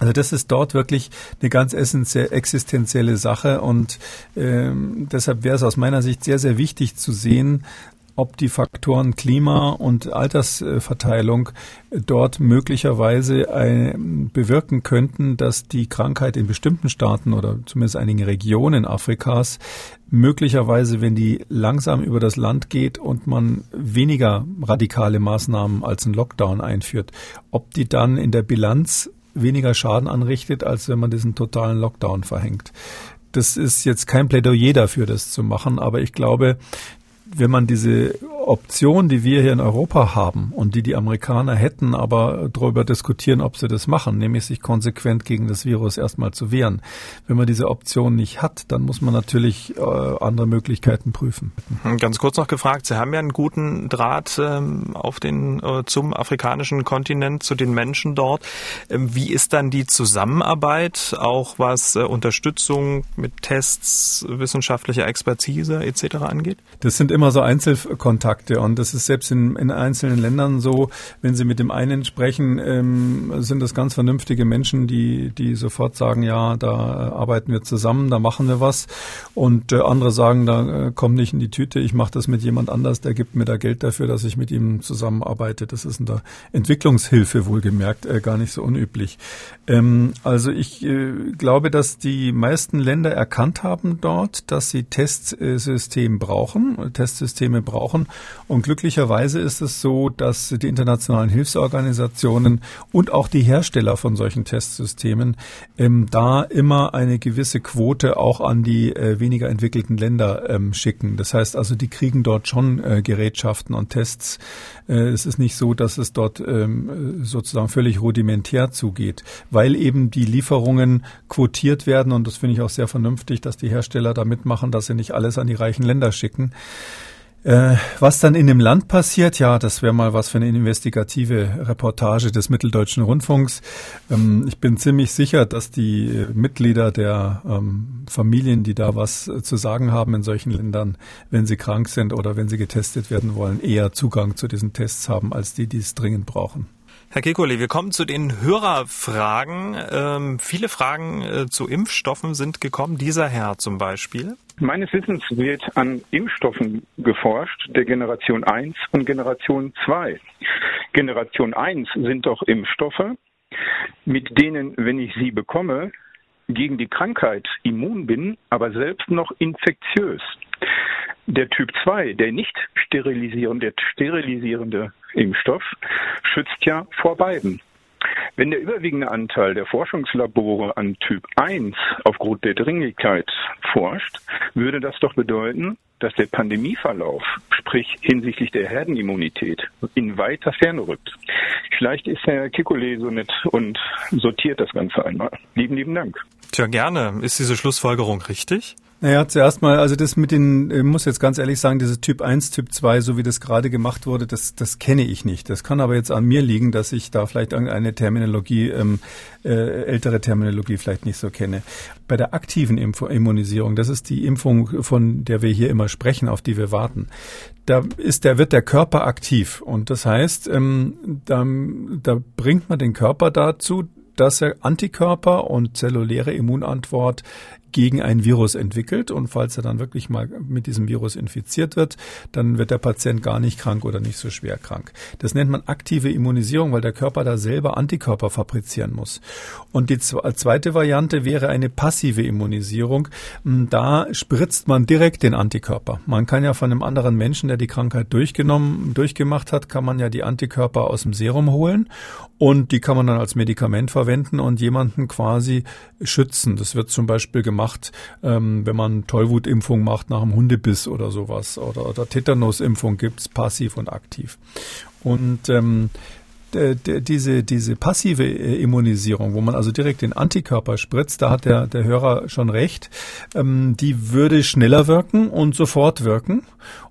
Also das ist dort wirklich eine ganz essentielle, existenzielle Sache und ähm, deshalb wäre es aus meiner Sicht sehr, sehr wichtig zu sehen, ob die Faktoren Klima und Altersverteilung dort möglicherweise bewirken könnten, dass die Krankheit in bestimmten Staaten oder zumindest einigen Regionen Afrikas möglicherweise, wenn die langsam über das Land geht und man weniger radikale Maßnahmen als ein Lockdown einführt, ob die dann in der Bilanz weniger Schaden anrichtet, als wenn man diesen totalen Lockdown verhängt. Das ist jetzt kein Plädoyer dafür, das zu machen, aber ich glaube, wenn man diese Option, die wir hier in Europa haben und die die Amerikaner hätten, aber darüber diskutieren, ob sie das machen, nämlich sich konsequent gegen das Virus erstmal zu wehren. Wenn man diese Option nicht hat, dann muss man natürlich äh, andere Möglichkeiten prüfen. Ganz kurz noch gefragt, Sie haben ja einen guten Draht ähm, auf den, äh, zum afrikanischen Kontinent, zu den Menschen dort. Ähm, wie ist dann die Zusammenarbeit, auch was äh, Unterstützung mit Tests, wissenschaftlicher Expertise etc. angeht? Das sind immer so Einzelkontakte und das ist selbst in, in einzelnen Ländern so, wenn Sie mit dem einen sprechen, ähm, sind das ganz vernünftige Menschen, die, die sofort sagen, ja, da arbeiten wir zusammen, da machen wir was und äh, andere sagen, da äh, kommt nicht in die Tüte, ich mache das mit jemand anders, der gibt mir da Geld dafür, dass ich mit ihm zusammenarbeite. Das ist in der Entwicklungshilfe wohlgemerkt äh, gar nicht so unüblich. Ähm, also ich äh, glaube, dass die meisten Länder erkannt haben dort, dass sie Testsystem brauchen, Testsysteme brauchen Und glücklicherweise ist es so, dass die internationalen Hilfsorganisationen und auch die Hersteller von solchen Testsystemen ähm, da immer eine gewisse Quote auch an die äh, weniger entwickelten Länder ähm, schicken. Das heißt also, die kriegen dort schon äh, Gerätschaften und Tests. Äh, es ist nicht so, dass es dort ähm, sozusagen völlig rudimentär zugeht, weil eben die Lieferungen quotiert werden und das finde ich auch sehr vernünftig, dass die Hersteller da mitmachen, dass sie nicht alles an die reichen Länder schicken. Äh, was dann in dem Land passiert, ja, das wäre mal was für eine investigative Reportage des Mitteldeutschen Rundfunks. Ähm, ich bin ziemlich sicher, dass die Mitglieder der ähm, Familien, die da was zu sagen haben in solchen Ländern, wenn sie krank sind oder wenn sie getestet werden wollen, eher Zugang zu diesen Tests haben, als die, die es dringend brauchen. Herr Kekulé, wir kommen zu den Hörerfragen. Ähm, viele Fragen äh, zu Impfstoffen sind gekommen. Dieser Herr zum Beispiel. Meines Wissens wird an Impfstoffen geforscht, der Generation 1 und Generation 2. Generation 1 sind doch Impfstoffe, mit denen, wenn ich sie bekomme, gegen die Krankheit immun bin, aber selbst noch infektiös. Der Typ 2, der nicht sterilisierende, der sterilisierende Impfstoff, schützt ja vor beiden. Wenn der überwiegende Anteil der Forschungslabore an Typ 1 aufgrund der Dringlichkeit forscht, würde das doch bedeuten, dass der Pandemieverlauf, sprich hinsichtlich der Herdenimmunität, in weiter Ferne rückt. Vielleicht ist Herr Kikole so nett und sortiert das Ganze einmal. Lieben, lieben Dank. Tja, gerne. Ist diese Schlussfolgerung richtig? Naja, zuerst mal, also das mit den, ich muss jetzt ganz ehrlich sagen, diese Typ 1, Typ 2, so wie das gerade gemacht wurde, das, das kenne ich nicht. Das kann aber jetzt an mir liegen, dass ich da vielleicht irgendeine Terminologie, ähm, äh, ältere Terminologie vielleicht nicht so kenne. Bei der aktiven Info Immunisierung, das ist die Impfung, von der wir hier immer sprechen, auf die wir warten. Da ist der, wird der Körper aktiv. Und das heißt, ähm, da, da bringt man den Körper dazu, dass er Antikörper und zelluläre Immunantwort gegen ein Virus entwickelt. Und falls er dann wirklich mal mit diesem Virus infiziert wird, dann wird der Patient gar nicht krank oder nicht so schwer krank. Das nennt man aktive Immunisierung, weil der Körper da selber Antikörper fabrizieren muss. Und die zweite Variante wäre eine passive Immunisierung. Hm, da spritzt man direkt den Antikörper. Man kann ja von einem anderen Menschen, der die Krankheit durchgenommen, durchgemacht hat, kann man ja die Antikörper aus dem Serum holen und die kann man dann als Medikament verwenden und jemanden quasi schützen. Das wird zum Beispiel gemacht macht, ähm, wenn man Tollwutimpfung macht nach einem Hundebiss oder sowas oder, oder Tetanusimpfung gibt's passiv und aktiv. Und ähm, diese, diese passive äh, Immunisierung, wo man also direkt den Antikörper spritzt, da hat der, der Hörer schon recht, ähm, die würde schneller wirken und sofort wirken.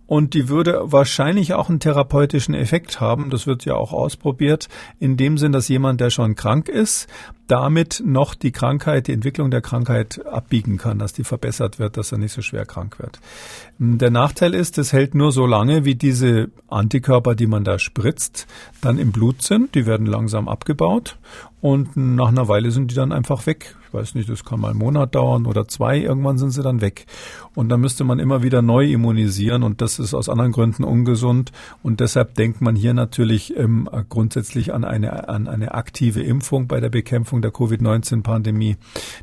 Und die würde wahrscheinlich auch einen therapeutischen Effekt haben. Das wird ja auch ausprobiert. In dem Sinn, dass jemand, der schon krank ist, damit noch die Krankheit, die Entwicklung der Krankheit abbiegen kann, dass die verbessert wird, dass er nicht so schwer krank wird. Der Nachteil ist, es hält nur so lange, wie diese Antikörper, die man da spritzt, dann im Blut sind. Die werden langsam abgebaut und nach einer Weile sind die dann einfach weg. Ich weiß nicht, das kann mal einen Monat dauern oder zwei. Irgendwann sind sie dann weg. Und dann müsste man immer wieder neu immunisieren und das ist aus anderen Gründen ungesund. Und deshalb denkt man hier natürlich ähm, grundsätzlich an eine, an eine aktive Impfung bei der Bekämpfung der Covid-19-Pandemie.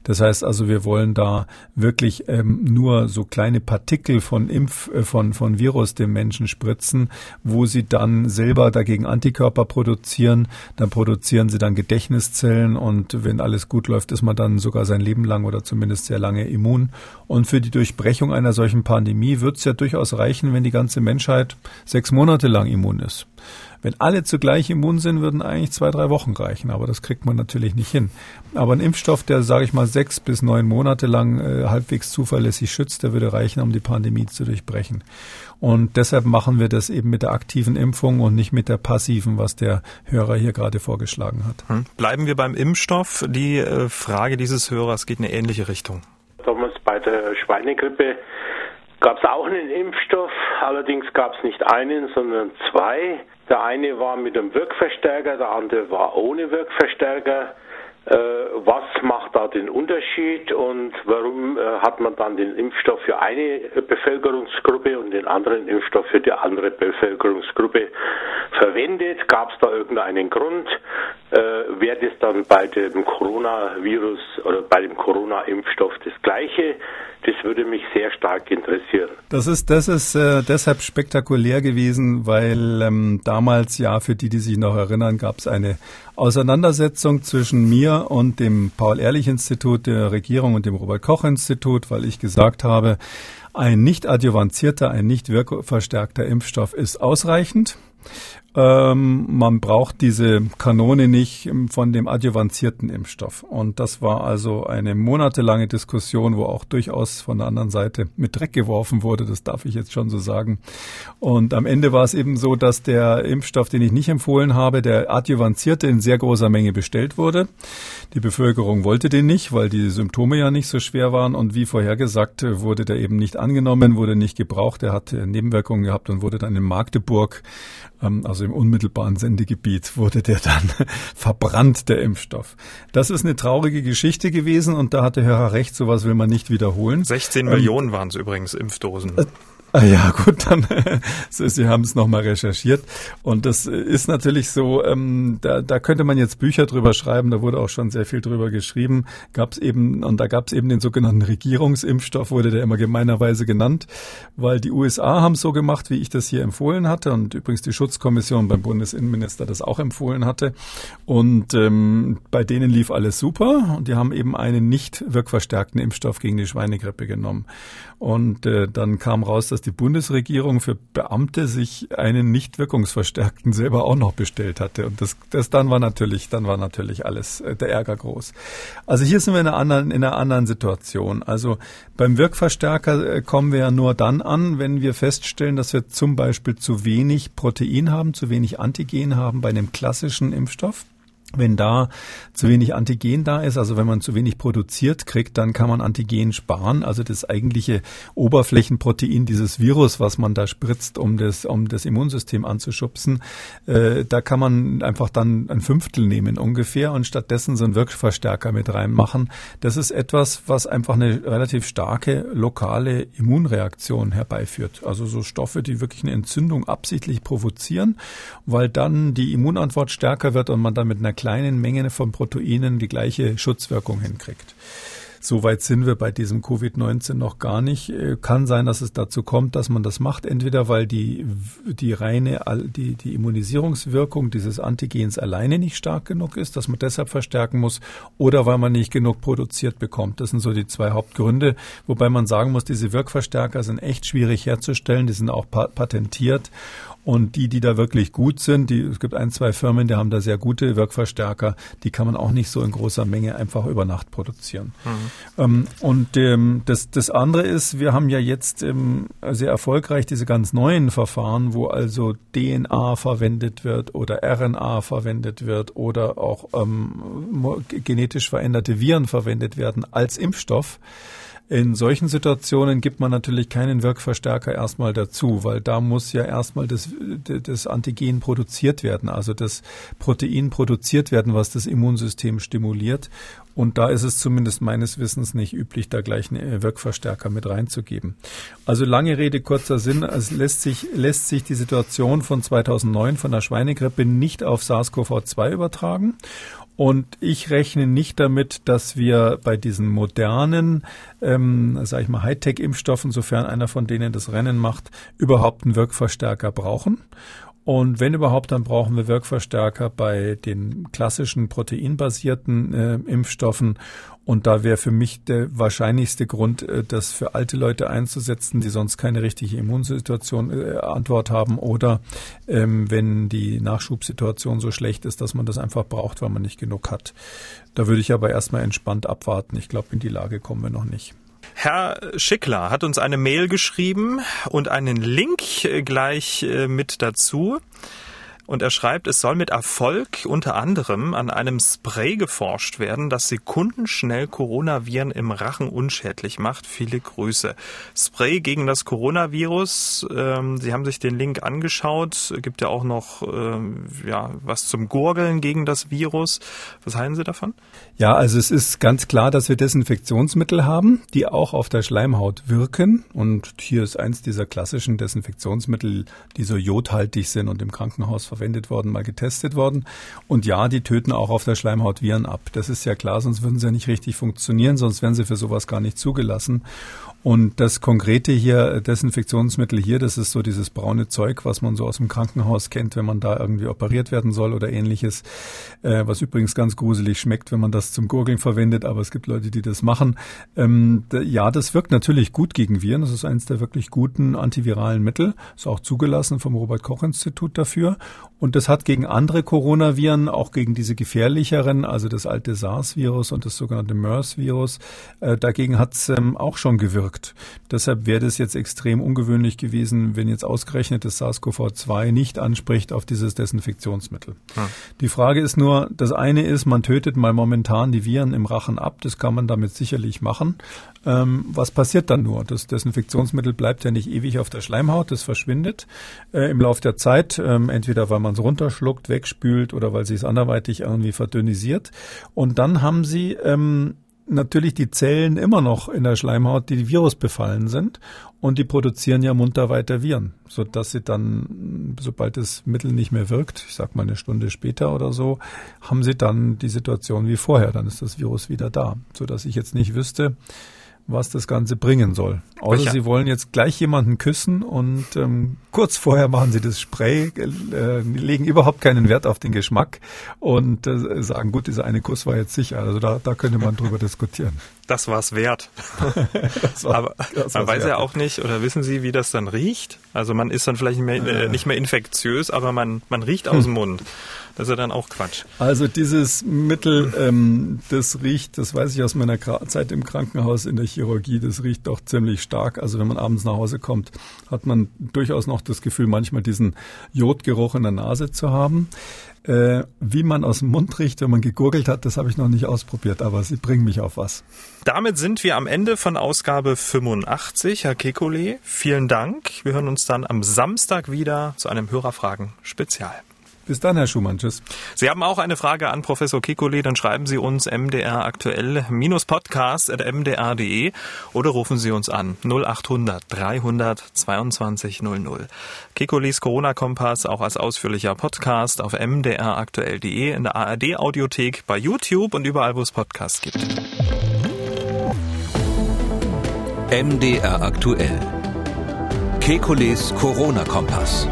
Das heißt also, wir wollen da wirklich ähm, nur so kleine Partikel von Impf, äh, von, von Virus dem Menschen spritzen, wo sie dann selber dagegen Antikörper produzieren. Dann produzieren sie dann Gedächtniszellen und wenn alles gut läuft, ist man dann sogar sein Leben lang oder zumindest sehr lange immun. Und für die Durchbrechung einer solchen Pandemie wird es ja durchaus reichen, wenn die ganze Menschheit sechs Monate lang immun ist. Wenn alle zugleich immun sind, würden eigentlich zwei, drei Wochen reichen, aber das kriegt man natürlich nicht hin. Aber ein Impfstoff, der, sage ich mal, sechs bis neun Monate lang äh, halbwegs zuverlässig schützt, der würde reichen, um die Pandemie zu durchbrechen. Und deshalb machen wir das eben mit der aktiven Impfung und nicht mit der passiven, was der Hörer hier gerade vorgeschlagen hat. Hm. Bleiben wir beim Impfstoff. Die äh, Frage dieses Hörers geht in eine ähnliche Richtung. Damals bei der Schweinegrippe gab es auch einen Impfstoff, allerdings gab es nicht einen, sondern zwei. Der eine war mit einem Wirkverstärker, der andere war ohne Wirkverstärker. Äh, was macht da den Unterschied und warum äh, hat man dann den Impfstoff für eine Bevölkerungsgruppe und den anderen Impfstoff für die andere Bevölkerungsgruppe verwendet? Gab es da irgendeinen Grund? Äh, Wäre das dann bei dem Coronavirus oder bei dem Corona-Impfstoff das Gleiche? Das würde mich sehr stark interessieren. Das ist, das ist äh, deshalb spektakulär gewesen, weil ähm, damals, ja, für die, die sich noch erinnern, gab es eine Auseinandersetzung zwischen mir und dem Paul-Ehrlich-Institut der Regierung und dem Robert-Koch-Institut, weil ich gesagt habe, ein nicht adjuvantierter, ein nicht wirkverstärkter Impfstoff ist ausreichend. Ähm, man braucht diese Kanone nicht von dem adjuvantierten Impfstoff. Und das war also eine monatelange Diskussion, wo auch durchaus von der anderen Seite mit Dreck geworfen wurde. Das darf ich jetzt schon so sagen. Und am Ende war es eben so, dass der Impfstoff, den ich nicht empfohlen habe, der adjuvantierte in sehr großer Menge bestellt wurde. Die Bevölkerung wollte den nicht, weil die Symptome ja nicht so schwer waren. Und wie vorhergesagt, wurde der eben nicht angenommen, wurde nicht gebraucht. Er hat Nebenwirkungen gehabt und wurde dann in Magdeburg, also im unmittelbaren Sendegebiet, wurde der dann verbrannt, der Impfstoff. Das ist eine traurige Geschichte gewesen und da hatte Herr recht, sowas will man nicht wiederholen. 16 ähm, Millionen waren es übrigens Impfdosen. Äh, Ah ja, gut, dann Sie haben es nochmal recherchiert. Und das ist natürlich so, ähm, da, da könnte man jetzt Bücher drüber schreiben, da wurde auch schon sehr viel drüber geschrieben. Gab es eben, und da gab es eben den sogenannten Regierungsimpfstoff, wurde der immer gemeinerweise genannt, weil die USA haben so gemacht, wie ich das hier empfohlen hatte und übrigens die Schutzkommission beim Bundesinnenminister das auch empfohlen hatte. Und ähm, bei denen lief alles super und die haben eben einen nicht wirkverstärkten Impfstoff gegen die Schweinegrippe genommen. Und äh, dann kam raus, dass die Bundesregierung für Beamte sich einen nicht wirkungsverstärkten selber auch noch bestellt hatte. Und das, das dann war natürlich, dann war natürlich alles äh, der Ärger groß. Also hier sind wir in einer anderen, in einer anderen Situation. Also beim Wirkverstärker äh, kommen wir ja nur dann an, wenn wir feststellen, dass wir zum Beispiel zu wenig Protein haben, zu wenig Antigen haben bei einem klassischen Impfstoff. Wenn da zu wenig Antigen da ist, also wenn man zu wenig produziert kriegt, dann kann man Antigen sparen. Also das eigentliche Oberflächenprotein dieses Virus, was man da spritzt, um das, um das Immunsystem anzuschubsen, äh, da kann man einfach dann ein Fünftel nehmen ungefähr und stattdessen so einen Wirkverstärker mit reinmachen. Das ist etwas, was einfach eine relativ starke lokale Immunreaktion herbeiführt. Also so Stoffe, die wirklich eine Entzündung absichtlich provozieren, weil dann die Immunantwort stärker wird und man dann mit einer kleinen Menge von Proteinen die gleiche Schutzwirkung hinkriegt. Soweit sind wir bei diesem Covid-19 noch gar nicht. Äh, kann sein, dass es dazu kommt, dass man das macht, entweder weil die, die reine, die, die Immunisierungswirkung dieses Antigens alleine nicht stark genug ist, dass man deshalb verstärken muss, oder weil man nicht genug produziert bekommt. Das sind so die zwei Hauptgründe, wobei man sagen muss, diese Wirkverstärker sind echt schwierig herzustellen, die sind auch patentiert und die, die da wirklich gut sind, die, es gibt ein, zwei Firmen, die haben da sehr gute Wirkverstärker, die kann man auch nicht so in großer Menge einfach über Nacht produzieren. Mhm. Ähm, und ähm, das, das andere ist, wir haben ja jetzt ähm, sehr erfolgreich diese ganz neuen Verfahren, wo also DNA verwendet wird oder RNA verwendet wird oder auch ähm, genetisch veränderte Viren verwendet werden als Impfstoff. In solchen Situationen gibt man natürlich keinen Wirkverstärker erstmal dazu, weil da muss ja erstmal das, das Antigen produziert werden, also das Protein produziert werden, was das Immunsystem stimuliert. Und da ist es zumindest meines Wissens nicht üblich, da gleich einen Wirkverstärker mit reinzugeben. Also lange Rede, kurzer Sinn. Es lässt sich, lässt sich die Situation von 2009 von der Schweinegrippe nicht auf SARS-CoV-2 übertragen. Und ich rechne nicht damit, dass wir bei diesen modernen, ähm, sage ich mal, Hightech-Impfstoffen, sofern einer von denen das Rennen macht, überhaupt einen Wirkverstärker brauchen. Und wenn überhaupt, dann brauchen wir Wirkverstärker bei den klassischen proteinbasierten äh, Impfstoffen. Und da wäre für mich der wahrscheinlichste Grund, äh, das für alte Leute einzusetzen, die sonst keine richtige Immunsituation äh, Antwort haben oder ähm, wenn die Nachschubsituation so schlecht ist, dass man das einfach braucht, weil man nicht genug hat. Da würde ich aber erstmal entspannt abwarten. Ich glaube, in die Lage kommen wir noch nicht. Herr Schickler hat uns eine Mail geschrieben und einen Link gleich äh, mit dazu. Und er schreibt, es soll mit Erfolg unter anderem an einem Spray geforscht werden, das sekundenschnell Coronaviren im Rachen unschädlich macht. Viele Grüße. Spray gegen das Coronavirus. Ähm, Sie haben sich den Link angeschaut. Gibt ja auch noch ähm, ja, was zum Gurgeln gegen das Virus. Was halten Sie davon? Ja, also es ist ganz klar, dass wir Desinfektionsmittel haben, die auch auf der Schleimhaut wirken. Und hier ist eins dieser klassischen Desinfektionsmittel, die so jodhaltig sind und im Krankenhaus verwendet verwendet worden, mal getestet worden. Und ja, die töten auch auf der Schleimhaut Viren ab. Das ist ja klar, sonst würden sie ja nicht richtig funktionieren, sonst wären sie für sowas gar nicht zugelassen. Und das konkrete hier, Desinfektionsmittel hier, das ist so dieses braune Zeug, was man so aus dem Krankenhaus kennt, wenn man da irgendwie operiert werden soll oder ähnliches, äh, was übrigens ganz gruselig schmeckt, wenn man das zum Gurgeln verwendet, aber es gibt Leute, die das machen. Ähm, ja, das wirkt natürlich gut gegen Viren. Das ist eines der wirklich guten antiviralen Mittel. Ist auch zugelassen vom Robert-Koch-Institut dafür. Und das hat gegen andere Coronaviren, auch gegen diese gefährlicheren, also das alte SARS-Virus und das sogenannte MERS-Virus, äh, dagegen hat es ähm, auch schon gewirkt. Deshalb wäre das jetzt extrem ungewöhnlich gewesen, wenn jetzt ausgerechnet das SARS-CoV-2 nicht anspricht auf dieses Desinfektionsmittel. Hm. Die Frage ist nur, das eine ist, man tötet mal momentan die Viren im Rachen ab, das kann man damit sicherlich machen. Ähm, was passiert dann nur? Das Desinfektionsmittel bleibt ja nicht ewig auf der Schleimhaut, das verschwindet äh, im Laufe der Zeit, ähm, entweder weil man es runterschluckt, wegspült oder weil sie es anderweitig irgendwie verdünnisiert. Und dann haben sie ähm, natürlich die Zellen immer noch in der Schleimhaut, die Virus befallen sind. Und die produzieren ja munter weiter Viren, so dass sie dann, sobald das Mittel nicht mehr wirkt, ich sag mal eine Stunde später oder so, haben sie dann die Situation wie vorher, dann ist das Virus wieder da, so dass ich jetzt nicht wüsste, was das Ganze bringen soll. Außer Welcher? Sie wollen jetzt gleich jemanden küssen und ähm, kurz vorher machen Sie das Spray, äh, legen überhaupt keinen Wert auf den Geschmack und äh, sagen, gut, dieser eine Kuss war jetzt sicher. Also da, da könnte man drüber diskutieren. Das war's wert. das war, Aber das man weiß wert. ja auch nicht, oder wissen Sie, wie das dann riecht? Also man ist dann vielleicht nicht mehr, äh, nicht mehr infektiös, aber man, man riecht aus dem Mund. Das ist ja dann auch Quatsch. Also dieses Mittel, ähm, das riecht, das weiß ich aus meiner Zeit im Krankenhaus in der Chirurgie, das riecht doch ziemlich stark. Also wenn man abends nach Hause kommt, hat man durchaus noch das Gefühl, manchmal diesen Jodgeruch in der Nase zu haben. Äh, wie man aus dem Mund riecht, wenn man gegurgelt hat, das habe ich noch nicht ausprobiert, aber sie bringen mich auf was. Damit sind wir am Ende von Ausgabe 85. Herr Kekulé, vielen Dank. Wir hören uns dann am Samstag wieder zu einem Hörerfragen-Spezial. Bis dann, Herr Schumann. Tschüss. Sie haben auch eine Frage an Professor Kikole, dann schreiben Sie uns mdr aktuell podcast.mdr.de oder rufen Sie uns an 0800 300 22 00. Kikolis Corona-Kompass auch als ausführlicher Podcast auf mdraktuell.de, in der ARD-Audiothek, bei YouTube und überall, wo es Podcasts gibt. MDR aktuell. Kekules Corona-Kompass.